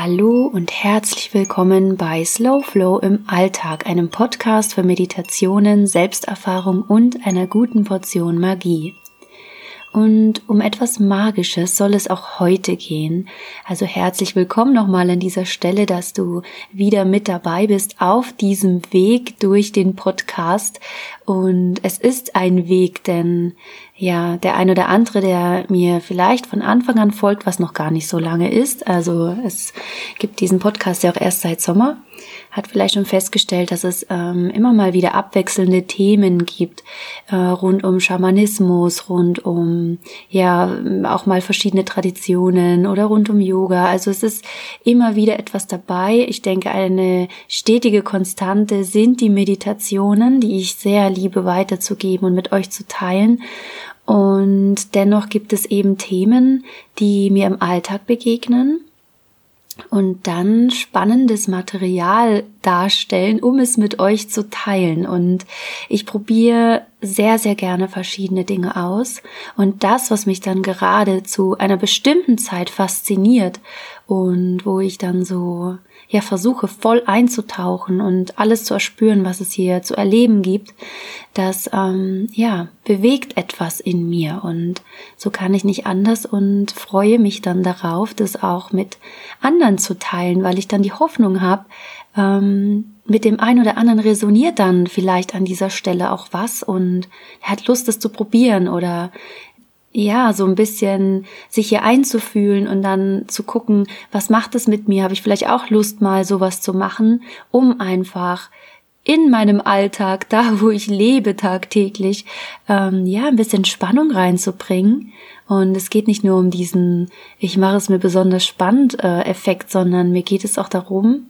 Hallo und herzlich willkommen bei Slow Flow im Alltag, einem Podcast für Meditationen, Selbsterfahrung und einer guten Portion Magie. Und um etwas Magisches soll es auch heute gehen. Also herzlich willkommen nochmal an dieser Stelle, dass du wieder mit dabei bist auf diesem Weg durch den Podcast. Und es ist ein Weg, denn ja, der ein oder andere, der mir vielleicht von Anfang an folgt, was noch gar nicht so lange ist. Also es gibt diesen Podcast ja auch erst seit Sommer hat vielleicht schon festgestellt, dass es ähm, immer mal wieder abwechselnde Themen gibt äh, rund um Schamanismus, rund um ja auch mal verschiedene Traditionen oder rund um Yoga. Also es ist immer wieder etwas dabei. Ich denke, eine stetige Konstante sind die Meditationen, die ich sehr liebe weiterzugeben und mit euch zu teilen. Und dennoch gibt es eben Themen, die mir im Alltag begegnen. Und dann spannendes Material darstellen, um es mit euch zu teilen. Und ich probiere sehr, sehr gerne verschiedene Dinge aus. Und das, was mich dann gerade zu einer bestimmten Zeit fasziniert und wo ich dann so ja versuche voll einzutauchen und alles zu erspüren, was es hier zu erleben gibt, das ähm, ja bewegt etwas in mir und so kann ich nicht anders und freue mich dann darauf, das auch mit anderen zu teilen, weil ich dann die Hoffnung habe, ähm, mit dem einen oder anderen resoniert dann vielleicht an dieser Stelle auch was und er hat Lust, es zu probieren oder ja, so ein bisschen sich hier einzufühlen und dann zu gucken, was macht es mit mir? Habe ich vielleicht auch Lust, mal sowas zu machen, um einfach in meinem Alltag, da wo ich lebe tagtäglich, ähm, ja, ein bisschen Spannung reinzubringen. Und es geht nicht nur um diesen, ich mache es mir besonders spannend äh, Effekt, sondern mir geht es auch darum,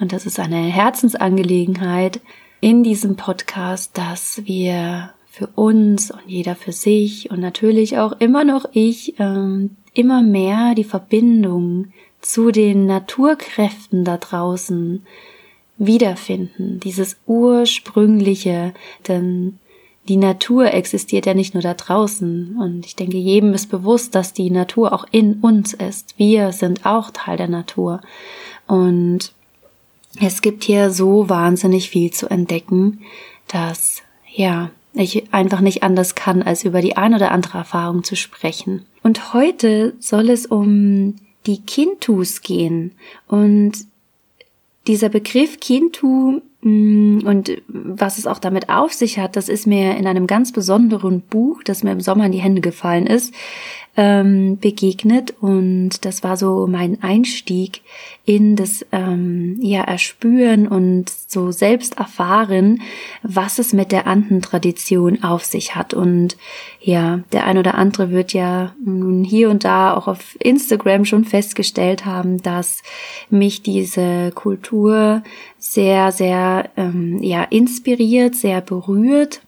und das ist eine Herzensangelegenheit in diesem Podcast, dass wir für uns und jeder für sich und natürlich auch immer noch ich ähm, immer mehr die Verbindung zu den Naturkräften da draußen wiederfinden, dieses ursprüngliche, denn die Natur existiert ja nicht nur da draußen. Und ich denke, jedem ist bewusst, dass die Natur auch in uns ist. Wir sind auch Teil der Natur. Und es gibt hier so wahnsinnig viel zu entdecken, dass ja, ich einfach nicht anders kann, als über die ein oder andere Erfahrung zu sprechen. Und heute soll es um die Kintus gehen. Und dieser Begriff Kintu und was es auch damit auf sich hat, das ist mir in einem ganz besonderen Buch, das mir im Sommer in die Hände gefallen ist, ähm, begegnet. Und das war so mein Einstieg in das ähm, ja Erspüren und so selbst erfahren, was es mit der Anden-Tradition auf sich hat. Und ja, der ein oder andere wird ja nun hier und da auch auf Instagram schon festgestellt haben, dass mich diese Kultur sehr, sehr ähm, ja inspiriert, sehr berührt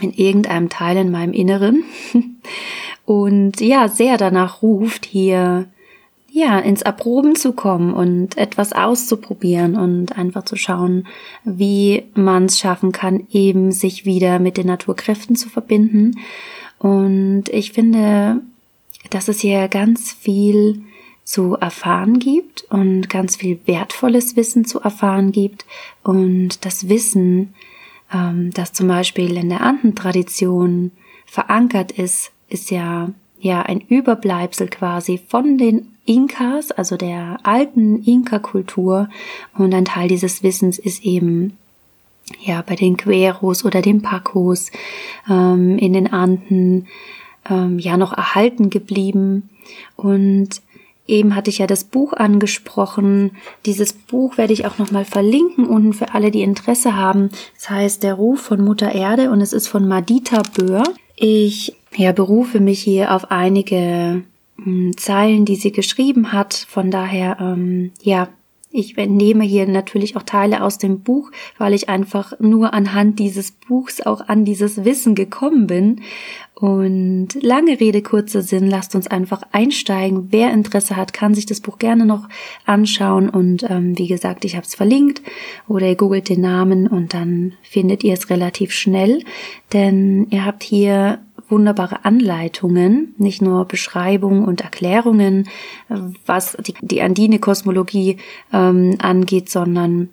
in irgendeinem Teil in meinem Inneren. und ja, sehr danach ruft, hier ja, ins Erproben zu kommen und etwas auszuprobieren und einfach zu schauen, wie man es schaffen kann, eben sich wieder mit den Naturkräften zu verbinden. Und ich finde, dass es hier ganz viel zu erfahren gibt und ganz viel wertvolles Wissen zu erfahren gibt und das Wissen, ähm, das zum Beispiel in der Anden-Tradition verankert ist, ist ja, ja ein Überbleibsel quasi von den Inkas, also der alten Inka-Kultur. Und ein Teil dieses Wissens ist eben ja bei den Queros oder den Pacos ähm, in den Anden ähm, ja noch erhalten geblieben. Und Eben hatte ich ja das Buch angesprochen. Dieses Buch werde ich auch nochmal verlinken unten für alle, die Interesse haben. Das heißt Der Ruf von Mutter Erde und es ist von Madita Böhr. Ich ja, berufe mich hier auf einige hm, Zeilen, die sie geschrieben hat. Von daher, ähm, ja, ich nehme hier natürlich auch Teile aus dem Buch, weil ich einfach nur anhand dieses Buchs auch an dieses Wissen gekommen bin. Und lange Rede, kurzer Sinn, lasst uns einfach einsteigen. Wer Interesse hat, kann sich das Buch gerne noch anschauen. Und ähm, wie gesagt, ich habe es verlinkt oder ihr googelt den Namen und dann findet ihr es relativ schnell. Denn ihr habt hier wunderbare Anleitungen, nicht nur Beschreibungen und Erklärungen, was die, die andine Kosmologie ähm, angeht, sondern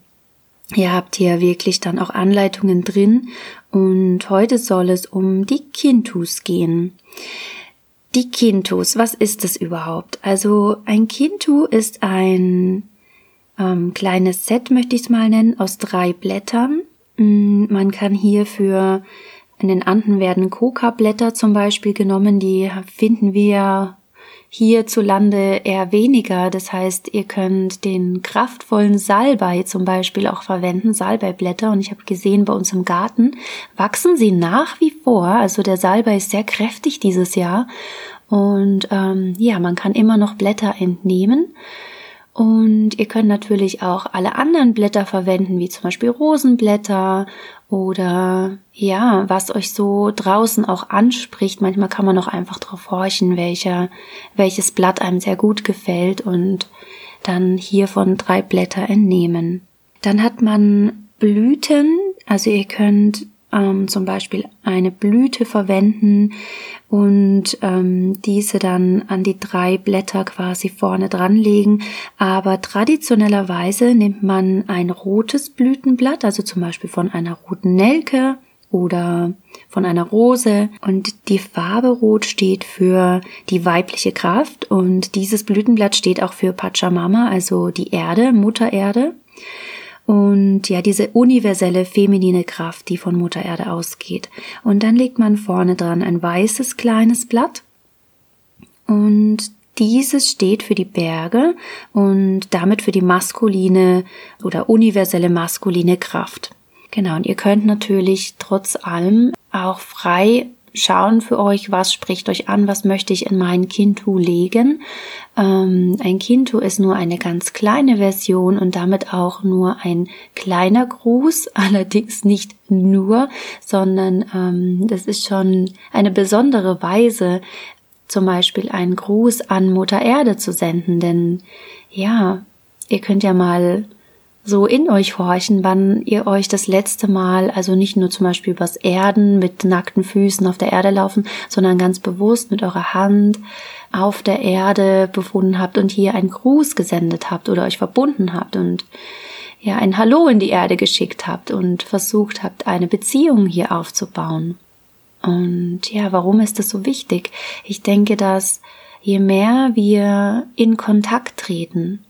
ihr habt hier wirklich dann auch Anleitungen drin. Und heute soll es um die Kintus gehen. Die Kintus, was ist es überhaupt? Also ein Kintu ist ein ähm, kleines Set, möchte ich es mal nennen, aus drei Blättern. Mm, man kann hier für in den Anden werden Coca-Blätter zum Beispiel genommen, die finden wir hierzulande eher weniger. Das heißt, ihr könnt den kraftvollen Salbei zum Beispiel auch verwenden, Salbeiblätter. Und ich habe gesehen, bei uns im Garten wachsen sie nach wie vor. Also der Salbei ist sehr kräftig dieses Jahr. Und ähm, ja, man kann immer noch Blätter entnehmen. Und ihr könnt natürlich auch alle anderen Blätter verwenden, wie zum Beispiel Rosenblätter oder ja, was euch so draußen auch anspricht. Manchmal kann man auch einfach drauf horchen, welcher, welches Blatt einem sehr gut gefällt und dann hiervon drei Blätter entnehmen. Dann hat man Blüten, also ihr könnt ähm, zum Beispiel eine Blüte verwenden und ähm, diese dann an die drei Blätter quasi vorne dranlegen. Aber traditionellerweise nimmt man ein rotes Blütenblatt, also zum Beispiel von einer roten Nelke oder von einer Rose und die Farbe Rot steht für die weibliche Kraft und dieses Blütenblatt steht auch für Pachamama, also die Erde, Mutter Erde und ja, diese universelle feminine Kraft, die von Mutter Erde ausgeht. Und dann legt man vorne dran ein weißes kleines Blatt und dieses steht für die Berge und damit für die maskuline oder universelle maskuline Kraft. Genau, und ihr könnt natürlich trotz allem auch frei schauen für euch, was spricht euch an, was möchte ich in mein Kintu legen. Ähm, ein Kintu ist nur eine ganz kleine Version und damit auch nur ein kleiner Gruß, allerdings nicht nur, sondern ähm, das ist schon eine besondere Weise, zum Beispiel einen Gruß an Mutter Erde zu senden, denn ja, ihr könnt ja mal so in euch horchen, wann ihr euch das letzte Mal, also nicht nur zum Beispiel übers Erden mit nackten Füßen auf der Erde laufen, sondern ganz bewusst mit eurer Hand auf der Erde befunden habt und hier einen Gruß gesendet habt oder euch verbunden habt und ja ein Hallo in die Erde geschickt habt und versucht habt, eine Beziehung hier aufzubauen. Und ja, warum ist das so wichtig? Ich denke, dass je mehr wir in Kontakt treten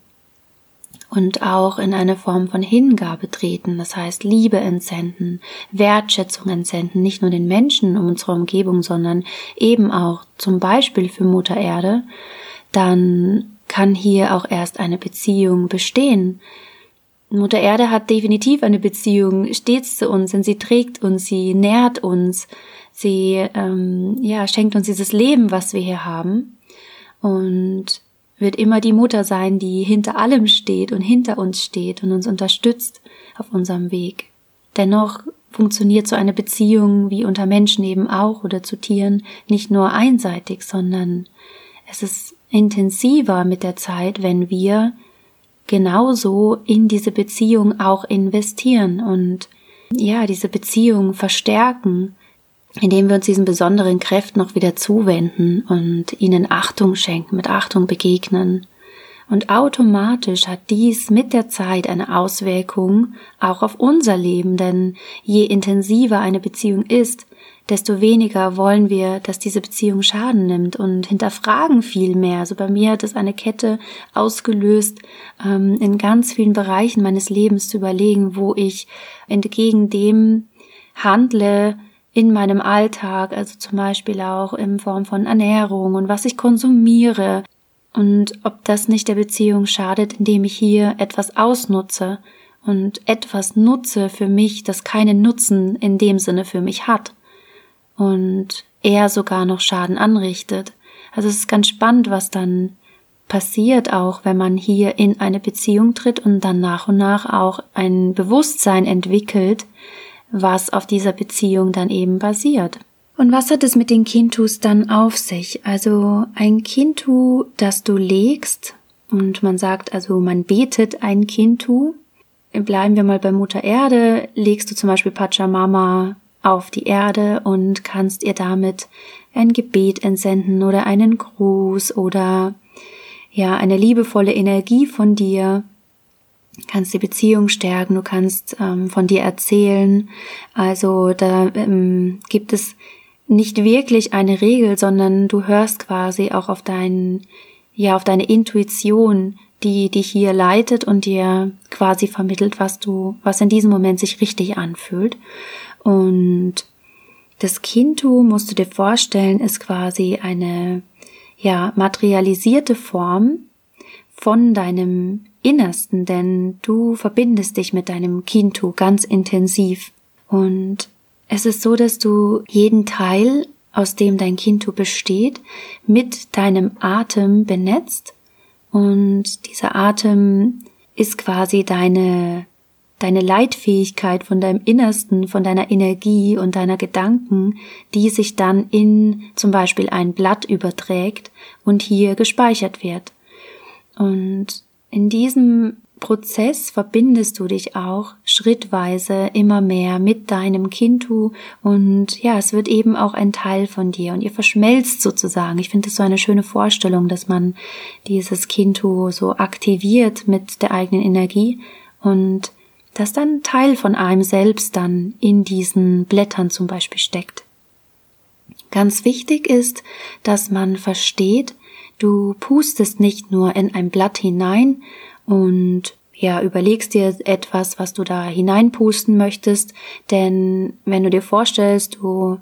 und auch in eine Form von Hingabe treten, das heißt Liebe entsenden, Wertschätzung entsenden, nicht nur den Menschen um unsere Umgebung, sondern eben auch zum Beispiel für Mutter Erde, dann kann hier auch erst eine Beziehung bestehen. Mutter Erde hat definitiv eine Beziehung stets zu uns, denn sie trägt uns, sie nährt uns, sie ähm, ja schenkt uns dieses Leben, was wir hier haben. Und wird immer die Mutter sein, die hinter allem steht und hinter uns steht und uns unterstützt auf unserem Weg. Dennoch funktioniert so eine Beziehung wie unter Menschen eben auch oder zu Tieren nicht nur einseitig, sondern es ist intensiver mit der Zeit, wenn wir genauso in diese Beziehung auch investieren und ja, diese Beziehung verstärken indem wir uns diesen besonderen Kräften noch wieder zuwenden und ihnen Achtung schenken, mit Achtung begegnen. Und automatisch hat dies mit der Zeit eine Auswirkung auch auf unser Leben, denn je intensiver eine Beziehung ist, desto weniger wollen wir, dass diese Beziehung Schaden nimmt und hinterfragen viel mehr. Also bei mir hat es eine Kette ausgelöst, ähm, in ganz vielen Bereichen meines Lebens zu überlegen, wo ich entgegen dem handle, in meinem Alltag, also zum Beispiel auch in Form von Ernährung und was ich konsumiere und ob das nicht der Beziehung schadet, indem ich hier etwas ausnutze und etwas nutze für mich, das keinen Nutzen in dem Sinne für mich hat und eher sogar noch Schaden anrichtet. Also es ist ganz spannend, was dann passiert auch, wenn man hier in eine Beziehung tritt und dann nach und nach auch ein Bewusstsein entwickelt, was auf dieser Beziehung dann eben basiert. Und was hat es mit den Kintus dann auf sich? Also ein Kintu, das du legst, und man sagt also, man betet ein Kintu. Bleiben wir mal bei Mutter Erde, legst du zum Beispiel Pachamama auf die Erde und kannst ihr damit ein Gebet entsenden oder einen Gruß oder ja, eine liebevolle Energie von dir. Kannst die Beziehung stärken, du kannst ähm, von dir erzählen. Also da ähm, gibt es nicht wirklich eine Regel, sondern du hörst quasi auch auf deinen, ja, auf deine Intuition, die dich hier leitet und dir quasi vermittelt, was du, was in diesem Moment sich richtig anfühlt. Und das Kintu, musst du dir vorstellen, ist quasi eine, ja, materialisierte Form von deinem Innersten, denn du verbindest dich mit deinem Kintu ganz intensiv. Und es ist so, dass du jeden Teil, aus dem dein Kintu besteht, mit deinem Atem benetzt. Und dieser Atem ist quasi deine deine Leitfähigkeit von deinem Innersten, von deiner Energie und deiner Gedanken, die sich dann in zum Beispiel ein Blatt überträgt und hier gespeichert wird. Und in diesem Prozess verbindest du dich auch schrittweise immer mehr mit deinem Kintu und ja, es wird eben auch ein Teil von dir und ihr verschmelzt sozusagen. Ich finde es so eine schöne Vorstellung, dass man dieses Kintu so aktiviert mit der eigenen Energie und dass dann Teil von einem selbst dann in diesen Blättern zum Beispiel steckt. Ganz wichtig ist, dass man versteht, du pustest nicht nur in ein Blatt hinein und ja, überlegst dir etwas, was du da hineinpusten möchtest, denn wenn du dir vorstellst, du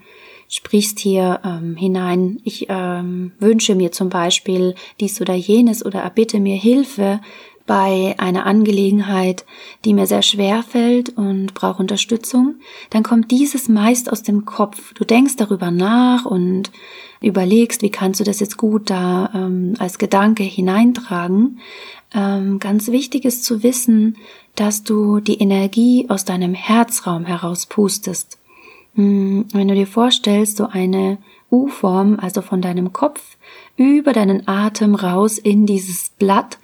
sprichst hier ähm, hinein, ich ähm, wünsche mir zum Beispiel dies oder jenes oder erbitte mir Hilfe, bei einer Angelegenheit, die mir sehr schwer fällt und brauche Unterstützung, dann kommt dieses meist aus dem Kopf. Du denkst darüber nach und überlegst, wie kannst du das jetzt gut da ähm, als Gedanke hineintragen. Ähm, ganz wichtig ist zu wissen, dass du die Energie aus deinem Herzraum heraus pustest. Hm, wenn du dir vorstellst, so eine U-Form, also von deinem Kopf über deinen Atem raus in dieses Blatt,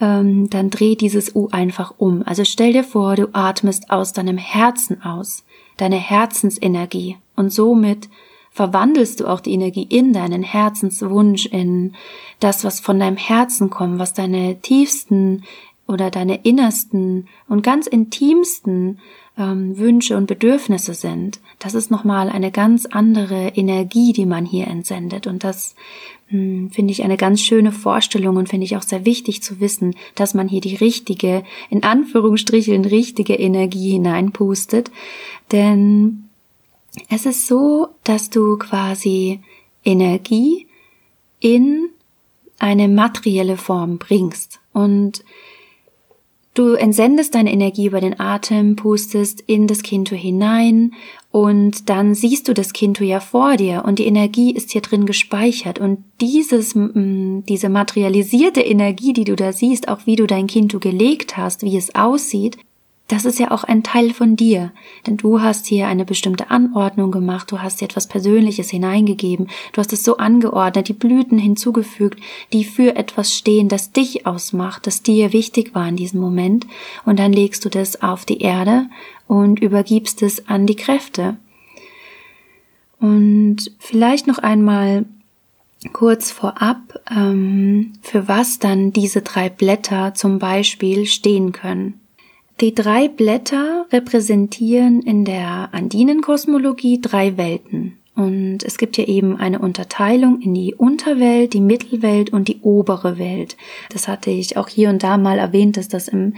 ähm, dann dreh dieses U einfach um. Also stell dir vor, du atmest aus deinem Herzen aus, deine Herzensenergie und somit verwandelst du auch die Energie in deinen Herzenswunsch, in das, was von deinem Herzen kommt, was deine tiefsten oder deine innersten und ganz intimsten ähm, Wünsche und Bedürfnisse sind. Das ist nochmal eine ganz andere Energie, die man hier entsendet. Und das hm, finde ich eine ganz schöne Vorstellung und finde ich auch sehr wichtig zu wissen, dass man hier die richtige, in Anführungsstrichen richtige Energie hineinpustet. Denn es ist so, dass du quasi Energie in eine materielle Form bringst. Und Du entsendest deine Energie über den Atem, pustest in das Kinto hinein und dann siehst du das Kinto ja vor dir und die Energie ist hier drin gespeichert und dieses, diese materialisierte Energie, die du da siehst, auch wie du dein Kinto gelegt hast, wie es aussieht, das ist ja auch ein Teil von dir, denn du hast hier eine bestimmte Anordnung gemacht, du hast dir etwas Persönliches hineingegeben, du hast es so angeordnet, die Blüten hinzugefügt, die für etwas stehen, das dich ausmacht, das dir wichtig war in diesem Moment, und dann legst du das auf die Erde und übergibst es an die Kräfte. Und vielleicht noch einmal kurz vorab, ähm, für was dann diese drei Blätter zum Beispiel stehen können. Die drei Blätter repräsentieren in der Andinenkosmologie drei Welten. Und es gibt ja eben eine Unterteilung in die Unterwelt, die Mittelwelt und die obere Welt. Das hatte ich auch hier und da mal erwähnt, dass das im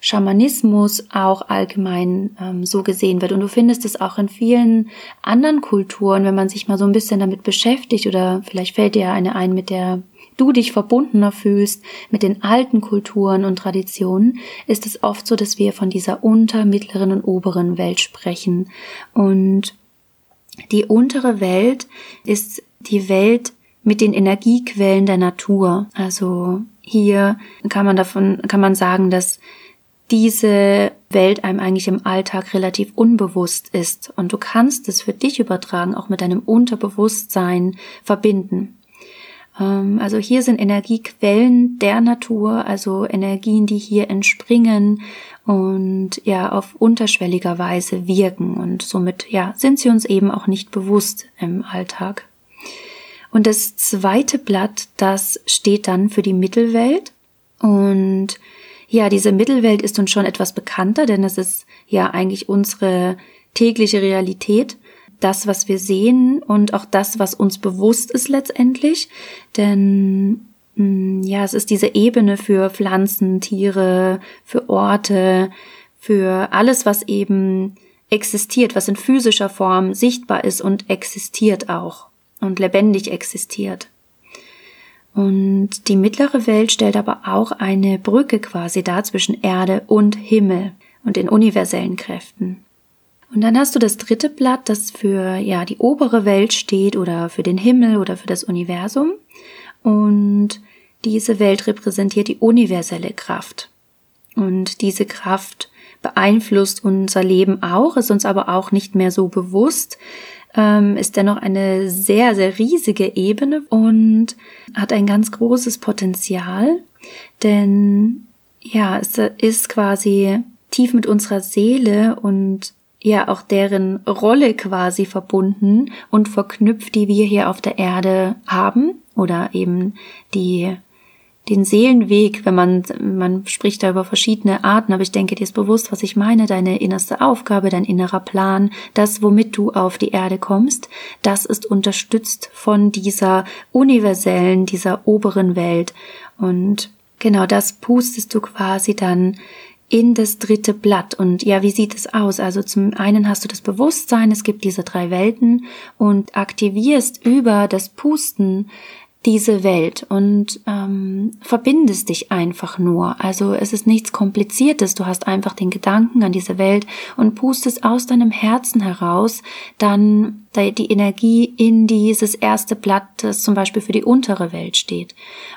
Schamanismus auch allgemein ähm, so gesehen wird. Und du findest es auch in vielen anderen Kulturen, wenn man sich mal so ein bisschen damit beschäftigt oder vielleicht fällt dir eine ein, mit der du dich verbundener fühlst mit den alten Kulturen und Traditionen, ist es oft so, dass wir von dieser unter-, mittleren und oberen Welt sprechen. Und die untere Welt ist die Welt mit den Energiequellen der Natur. Also hier kann man davon, kann man sagen, dass diese Welt einem eigentlich im Alltag relativ unbewusst ist und du kannst es für dich übertragen, auch mit deinem Unterbewusstsein verbinden. Ähm, also hier sind Energiequellen der Natur, also Energien, die hier entspringen und ja auf unterschwelliger Weise wirken. Und somit ja sind sie uns eben auch nicht bewusst im Alltag. Und das zweite Blatt, das steht dann für die Mittelwelt. Und ja, diese Mittelwelt ist uns schon etwas bekannter, denn es ist ja eigentlich unsere tägliche Realität das, was wir sehen und auch das, was uns bewusst ist letztendlich. Denn mm, ja, es ist diese Ebene für Pflanzen, Tiere, für Orte, für alles, was eben existiert, was in physischer Form sichtbar ist und existiert auch und lebendig existiert. Und die mittlere Welt stellt aber auch eine Brücke quasi dar zwischen Erde und Himmel und den universellen Kräften. Und dann hast du das dritte Blatt, das für ja die obere Welt steht oder für den Himmel oder für das Universum. Und diese Welt repräsentiert die universelle Kraft. Und diese Kraft beeinflusst unser Leben auch, ist uns aber auch nicht mehr so bewusst, ähm, ist dennoch eine sehr, sehr riesige Ebene und hat ein ganz großes Potenzial, denn ja, es ist quasi tief mit unserer Seele und ja auch deren Rolle quasi verbunden und verknüpft, die wir hier auf der Erde haben oder eben die den Seelenweg, wenn man man spricht da über verschiedene Arten, aber ich denke, dir ist bewusst, was ich meine, deine innerste Aufgabe, dein innerer Plan, das womit du auf die Erde kommst, das ist unterstützt von dieser universellen, dieser oberen Welt. Und genau das pustest du quasi dann in das dritte Blatt. Und ja, wie sieht es aus? Also zum einen hast du das Bewusstsein, es gibt diese drei Welten und aktivierst über das Pusten diese Welt und ähm, verbindest dich einfach nur. Also es ist nichts Kompliziertes. Du hast einfach den Gedanken an diese Welt und pustest aus deinem Herzen heraus dann die Energie in dieses erste Blatt, das zum Beispiel für die untere Welt steht.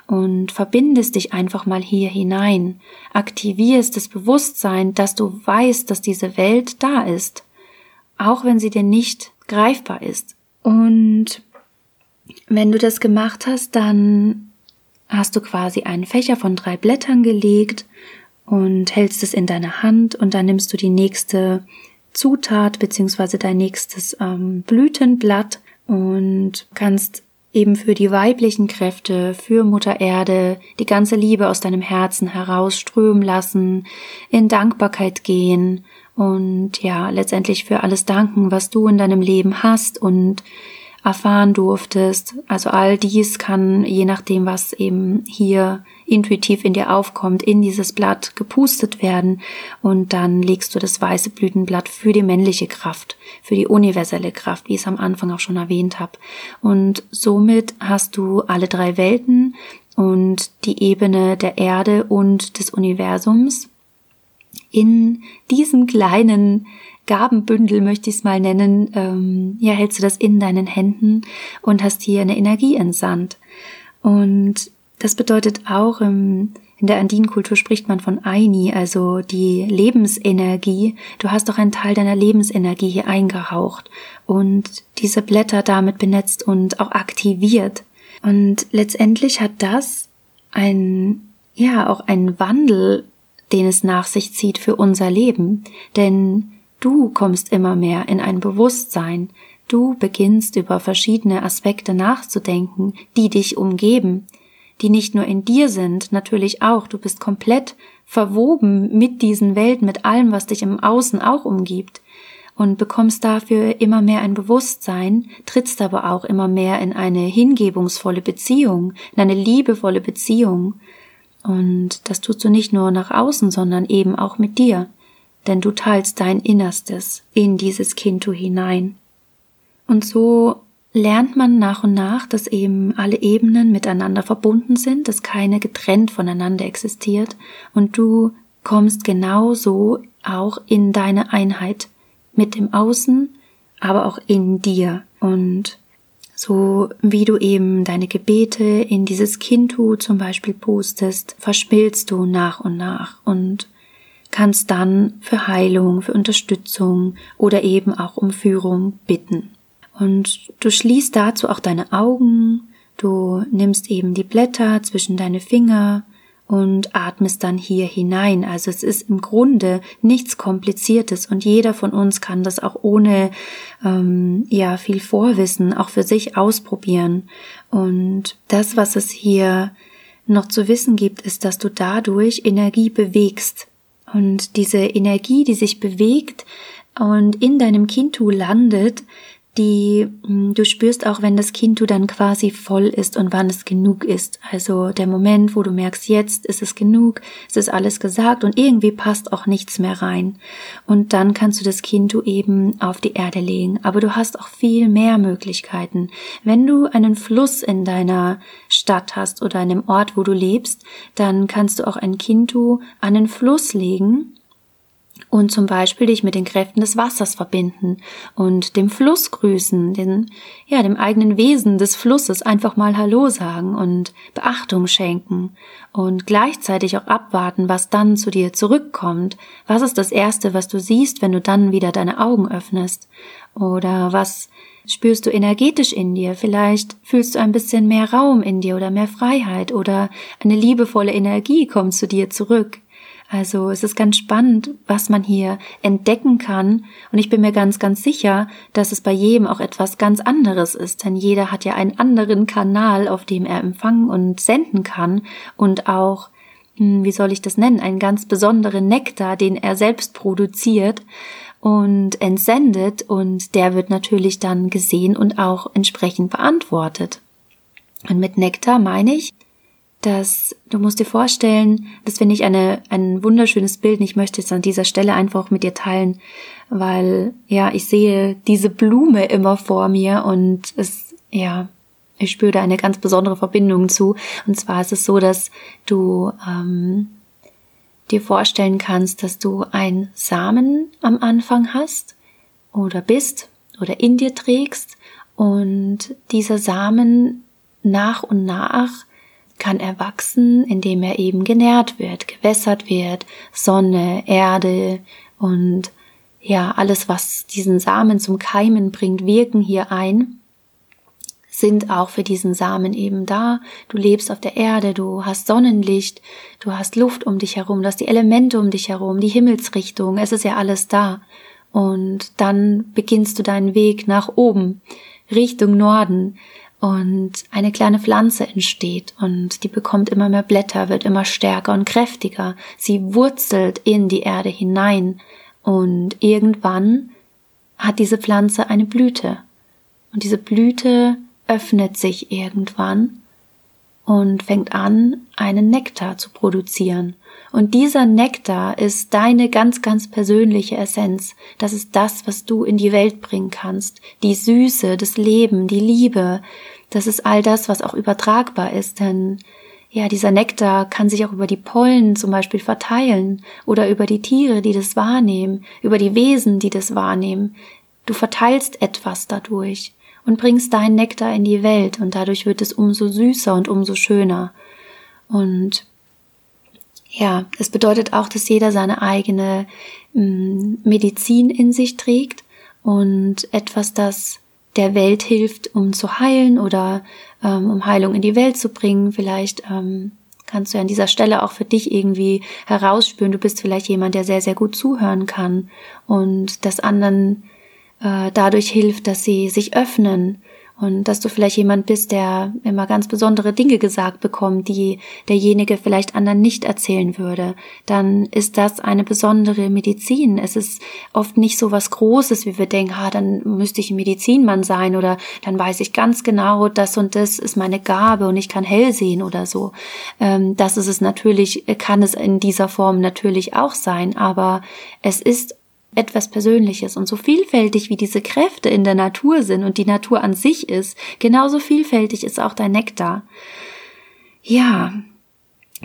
Und verbindest dich einfach mal hier hinein. Aktivierst das Bewusstsein, dass du weißt, dass diese Welt da ist. Auch wenn sie dir nicht greifbar ist. Und wenn du das gemacht hast, dann hast du quasi einen Fächer von drei Blättern gelegt und hältst es in deine Hand und dann nimmst du die nächste Zutat beziehungsweise dein nächstes ähm, Blütenblatt und kannst eben für die weiblichen Kräfte, für Mutter Erde, die ganze Liebe aus deinem Herzen herausströmen lassen, in Dankbarkeit gehen und ja, letztendlich für alles danken, was du in deinem Leben hast und erfahren durftest. Also all dies kann, je nachdem, was eben hier intuitiv in dir aufkommt, in dieses Blatt gepustet werden und dann legst du das weiße Blütenblatt für die männliche Kraft, für die universelle Kraft, wie ich es am Anfang auch schon erwähnt habe. Und somit hast du alle drei Welten und die Ebene der Erde und des Universums in diesem kleinen Gabenbündel möchte ich es mal nennen, ähm, ja, hältst du das in deinen Händen und hast hier eine Energie entsandt. Und das bedeutet auch, im, in der Andinenkultur spricht man von Aini, also die Lebensenergie. Du hast doch einen Teil deiner Lebensenergie hier eingehaucht und diese Blätter damit benetzt und auch aktiviert. Und letztendlich hat das ein, ja, auch einen Wandel, den es nach sich zieht für unser Leben. Denn Du kommst immer mehr in ein Bewusstsein, du beginnst über verschiedene Aspekte nachzudenken, die dich umgeben, die nicht nur in dir sind, natürlich auch, du bist komplett verwoben mit diesen Welten, mit allem, was dich im Außen auch umgibt und bekommst dafür immer mehr ein Bewusstsein, trittst aber auch immer mehr in eine hingebungsvolle Beziehung, in eine liebevolle Beziehung. Und das tust du nicht nur nach außen, sondern eben auch mit dir denn du teilst dein Innerstes in dieses Kinto hinein. Und so lernt man nach und nach, dass eben alle Ebenen miteinander verbunden sind, dass keine getrennt voneinander existiert. Und du kommst genauso auch in deine Einheit mit dem Außen, aber auch in dir. Und so wie du eben deine Gebete in dieses Kintu zum Beispiel postest, verschmilzt du nach und nach. Und kannst dann für Heilung, für Unterstützung oder eben auch um Führung bitten. Und du schließt dazu auch deine Augen, Du nimmst eben die Blätter zwischen deine Finger und atmest dann hier hinein. Also es ist im Grunde nichts Kompliziertes und jeder von uns kann das auch ohne ähm, ja viel Vorwissen auch für sich ausprobieren. Und das, was es hier noch zu wissen gibt, ist, dass du dadurch Energie bewegst. Und diese Energie, die sich bewegt und in deinem Kintu landet, die hm, du spürst auch, wenn das Kind du dann quasi voll ist und wann es genug ist. Also der Moment, wo du merkst, jetzt ist es genug, es ist alles gesagt und irgendwie passt auch nichts mehr rein. Und dann kannst du das Kind du eben auf die Erde legen. Aber du hast auch viel mehr Möglichkeiten. Wenn du einen Fluss in deiner Stadt hast oder einem Ort, wo du lebst, dann kannst du auch ein Kind du an den Fluss legen und zum Beispiel dich mit den Kräften des Wassers verbinden und dem Fluss grüßen, den, ja, dem eigenen Wesen des Flusses einfach mal Hallo sagen und Beachtung schenken und gleichzeitig auch abwarten, was dann zu dir zurückkommt. Was ist das erste, was du siehst, wenn du dann wieder deine Augen öffnest? Oder was spürst du energetisch in dir? Vielleicht fühlst du ein bisschen mehr Raum in dir oder mehr Freiheit oder eine liebevolle Energie kommt zu dir zurück. Also es ist ganz spannend, was man hier entdecken kann. Und ich bin mir ganz, ganz sicher, dass es bei jedem auch etwas ganz anderes ist. Denn jeder hat ja einen anderen Kanal, auf dem er empfangen und senden kann. Und auch, hm, wie soll ich das nennen, einen ganz besonderen Nektar, den er selbst produziert und entsendet. Und der wird natürlich dann gesehen und auch entsprechend beantwortet. Und mit Nektar meine ich, dass du musst dir vorstellen, das finde ich eine, ein wunderschönes Bild ich möchte es an dieser Stelle einfach mit dir teilen, weil ja, ich sehe diese Blume immer vor mir und es, ja, ich spüre da eine ganz besondere Verbindung zu. Und zwar ist es so, dass du ähm, dir vorstellen kannst, dass du ein Samen am Anfang hast oder bist oder in dir trägst und dieser Samen nach und nach kann erwachsen, indem er eben genährt wird, gewässert wird, Sonne, Erde und ja, alles, was diesen Samen zum Keimen bringt, wirken hier ein, sind auch für diesen Samen eben da. Du lebst auf der Erde, du hast Sonnenlicht, du hast Luft um dich herum, du hast die Elemente um dich herum, die Himmelsrichtung, es ist ja alles da. Und dann beginnst du deinen Weg nach oben, Richtung Norden, und eine kleine Pflanze entsteht und die bekommt immer mehr Blätter, wird immer stärker und kräftiger. Sie wurzelt in die Erde hinein und irgendwann hat diese Pflanze eine Blüte. Und diese Blüte öffnet sich irgendwann und fängt an, einen Nektar zu produzieren. Und dieser Nektar ist deine ganz, ganz persönliche Essenz. Das ist das, was du in die Welt bringen kannst. Die Süße, das Leben, die Liebe. Das ist all das, was auch übertragbar ist, denn ja, dieser Nektar kann sich auch über die Pollen zum Beispiel verteilen oder über die Tiere, die das wahrnehmen, über die Wesen, die das wahrnehmen. Du verteilst etwas dadurch und bringst deinen Nektar in die Welt und dadurch wird es umso süßer und umso schöner. Und ja, es bedeutet auch, dass jeder seine eigene mm, Medizin in sich trägt und etwas, das der Welt hilft, um zu heilen oder ähm, um Heilung in die Welt zu bringen. Vielleicht ähm, kannst du an dieser Stelle auch für dich irgendwie herausspüren, du bist vielleicht jemand, der sehr, sehr gut zuhören kann und das anderen äh, dadurch hilft, dass sie sich öffnen und dass du vielleicht jemand bist, der immer ganz besondere Dinge gesagt bekommt, die derjenige vielleicht anderen nicht erzählen würde, dann ist das eine besondere Medizin. Es ist oft nicht so was Großes, wie wir denken, ah, dann müsste ich ein Medizinmann sein oder dann weiß ich ganz genau, das und das ist meine Gabe und ich kann hell sehen oder so. Ähm, das ist es natürlich, kann es in dieser Form natürlich auch sein, aber es ist etwas Persönliches. Und so vielfältig wie diese Kräfte in der Natur sind und die Natur an sich ist, genauso vielfältig ist auch dein Nektar. Ja,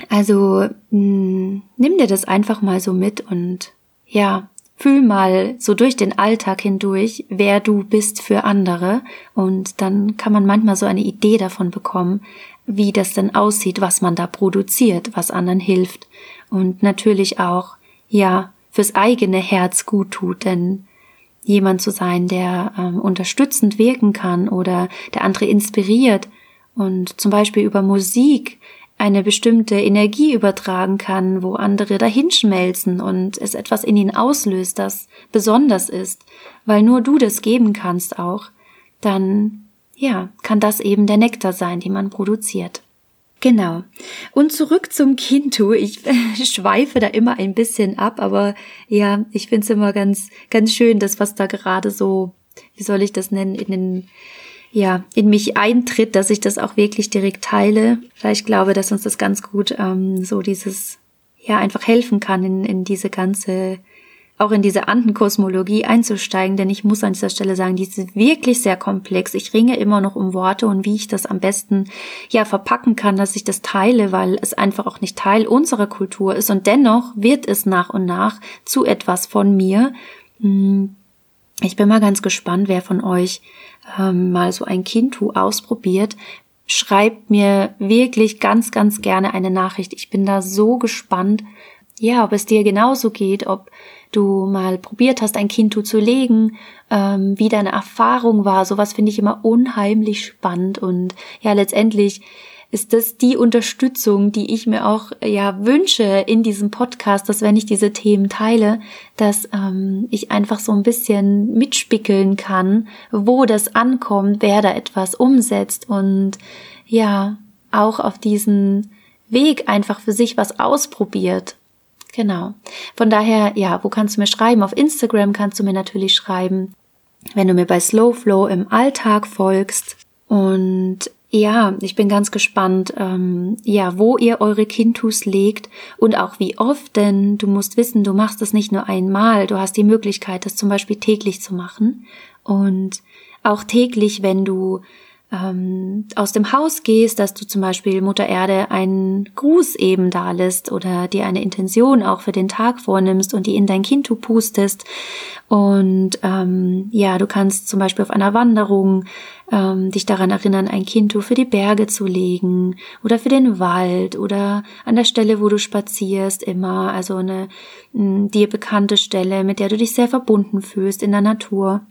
also mh, hm, nimm dir das einfach mal so mit und ja, fühl mal so durch den Alltag hindurch, wer du bist für andere. Und dann kann man manchmal so eine Idee davon bekommen, wie das denn aussieht, was man da produziert, was anderen hilft. Und natürlich auch, ja, fürs eigene Herz gut tut, denn jemand zu sein, der ähm, unterstützend wirken kann oder der andere inspiriert und zum Beispiel über Musik eine bestimmte Energie übertragen kann, wo andere dahinschmelzen und es etwas in ihnen auslöst, das besonders ist, weil nur du das geben kannst auch, dann ja, kann das eben der Nektar sein, den man produziert. Genau. Und zurück zum Kintu. Ich schweife da immer ein bisschen ab, aber ja, ich finde es immer ganz, ganz schön, das, was da gerade so, wie soll ich das nennen, in den ja, in mich eintritt, dass ich das auch wirklich direkt teile. Weil ich glaube, dass uns das ganz gut ähm, so dieses, ja, einfach helfen kann, in, in diese ganze, auch in diese Andenkosmologie einzusteigen, denn ich muss an dieser Stelle sagen, die ist wirklich sehr komplex. Ich ringe immer noch um Worte und wie ich das am besten ja verpacken kann, dass ich das teile, weil es einfach auch nicht Teil unserer Kultur ist und dennoch wird es nach und nach zu etwas von mir. Hm, ich bin mal ganz gespannt, wer von euch ähm, mal so ein Kintu ausprobiert, schreibt mir wirklich ganz, ganz gerne eine Nachricht. Ich bin da so gespannt, ja, ob es dir genauso geht, ob du mal probiert hast, ein Kintu zu legen, ähm, wie deine Erfahrung war. Sowas finde ich immer unheimlich spannend und ja, letztendlich ist das die Unterstützung, die ich mir auch ja wünsche in diesem Podcast, dass wenn ich diese Themen teile, dass ähm, ich einfach so ein bisschen mitspickeln kann, wo das ankommt, wer da etwas umsetzt und ja auch auf diesen Weg einfach für sich was ausprobiert. Genau. Von daher, ja, wo kannst du mir schreiben? Auf Instagram kannst du mir natürlich schreiben. Wenn du mir bei Slow Flow im Alltag folgst. Und ja, ich bin ganz gespannt, ähm, ja, wo ihr eure Kintus legt und auch wie oft, denn du musst wissen, du machst es nicht nur einmal, du hast die Möglichkeit, das zum Beispiel täglich zu machen und auch täglich, wenn du ähm, aus dem Haus gehst, dass du zum Beispiel Mutter Erde einen Gruß eben da lässt oder dir eine Intention auch für den Tag vornimmst und die in dein Kind pustest. Und ähm, ja, du kannst zum Beispiel auf einer Wanderung ähm, dich daran erinnern, ein Kind für die Berge zu legen oder für den Wald oder an der Stelle, wo du spazierst, immer, also eine mh, dir bekannte Stelle, mit der du dich sehr verbunden fühlst in der Natur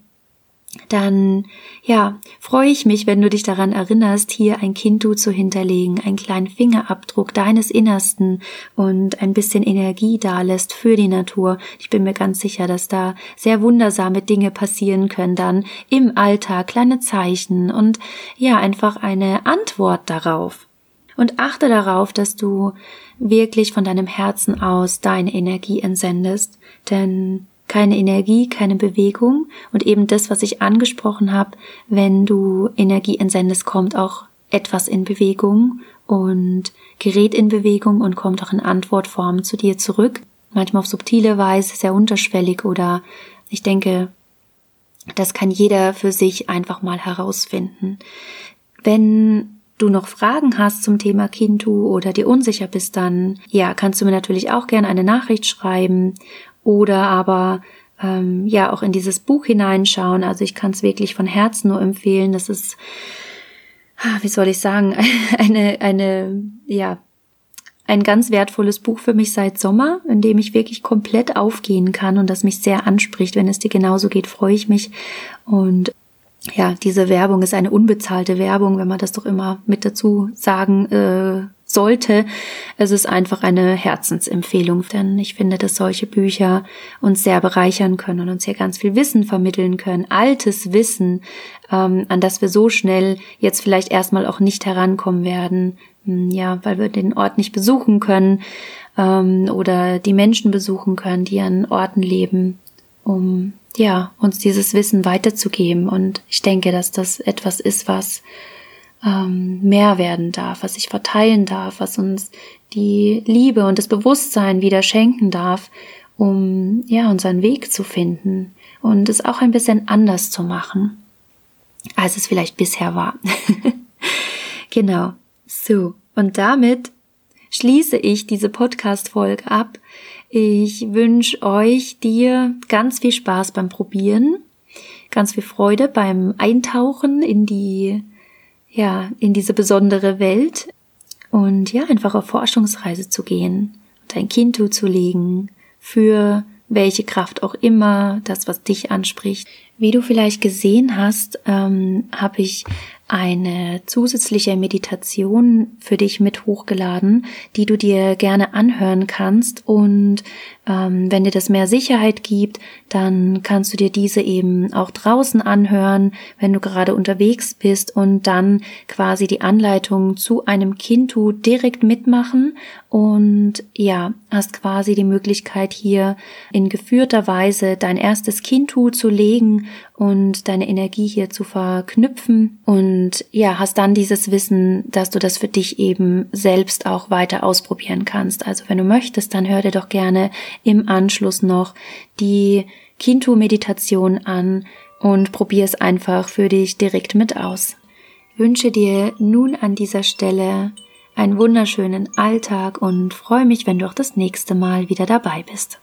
dann ja, freue ich mich, wenn du dich daran erinnerst, hier ein Kintu zu hinterlegen, einen kleinen Fingerabdruck deines Innersten und ein bisschen Energie dalässt für die Natur. Ich bin mir ganz sicher, dass da sehr wundersame Dinge passieren können dann im Alltag, kleine Zeichen und ja, einfach eine Antwort darauf. Und achte darauf, dass du wirklich von deinem Herzen aus deine Energie entsendest, denn keine Energie, keine Bewegung und eben das, was ich angesprochen habe, wenn du Energie entsendest, kommt auch etwas in Bewegung und gerät in Bewegung und kommt auch in Antwortform zu dir zurück. Manchmal auf subtile Weise, sehr unterschwellig oder ich denke, das kann jeder für sich einfach mal herausfinden. Wenn du noch Fragen hast zum Thema Kintu oder dir unsicher bist, dann ja, kannst du mir natürlich auch gerne eine Nachricht schreiben oder aber ähm, ja auch in dieses Buch hineinschauen. Also ich kann es wirklich von Herzen nur empfehlen. Das ist, ah, wie soll ich sagen, eine, eine, ja, ein ganz wertvolles Buch für mich seit Sommer, in dem ich wirklich komplett aufgehen kann und das mich sehr anspricht. Wenn es dir genauso geht, freue ich mich. Und ja, diese Werbung ist eine unbezahlte Werbung, wenn man das doch immer mit dazu sagen äh, sollte. Es ist einfach eine Herzensempfehlung, denn ich finde, dass solche Bücher uns sehr bereichern können und uns hier ganz viel Wissen vermitteln können. Altes Wissen, ähm, an das wir so schnell jetzt vielleicht erstmal auch nicht herankommen werden. Hm, ja, weil wir den Ort nicht besuchen können ähm, oder die Menschen besuchen können, die an Orten leben, um ja, uns dieses Wissen weiterzugeben. Und ich denke, dass das etwas ist, was ähm, mehr werden darf, was sich verteilen darf, was uns die Liebe und das Bewusstsein wieder schenken darf, um ja unseren Weg zu finden und es auch ein bisschen anders zu machen, als es vielleicht bisher war. genau. So. Und damit schließe ich diese Podcast-Folge ab. Ich wünsche euch, dir ganz viel Spaß beim Probieren, ganz viel Freude beim Eintauchen in die ja, in diese besondere Welt und ja, einfach auf Forschungsreise zu gehen und ein Kind zu legen für welche Kraft auch immer, das, was dich anspricht. Wie du vielleicht gesehen hast, ähm, habe ich eine zusätzliche Meditation für dich mit hochgeladen, die du dir gerne anhören kannst. Und ähm, wenn dir das mehr Sicherheit gibt, dann kannst du dir diese eben auch draußen anhören, wenn du gerade unterwegs bist und dann quasi die Anleitung zu einem Kintu direkt mitmachen und ja, hast quasi die Möglichkeit hier in geführter Weise dein erstes Kintu zu legen und deine Energie hier zu verknüpfen und ja, hast dann dieses Wissen, dass du das für dich eben selbst auch weiter ausprobieren kannst. Also wenn du möchtest, dann hör dir doch gerne im Anschluss noch die Kintu-Meditation an und probier es einfach für dich direkt mit aus. Ich wünsche dir nun an dieser Stelle einen wunderschönen Alltag und freue mich, wenn du auch das nächste Mal wieder dabei bist.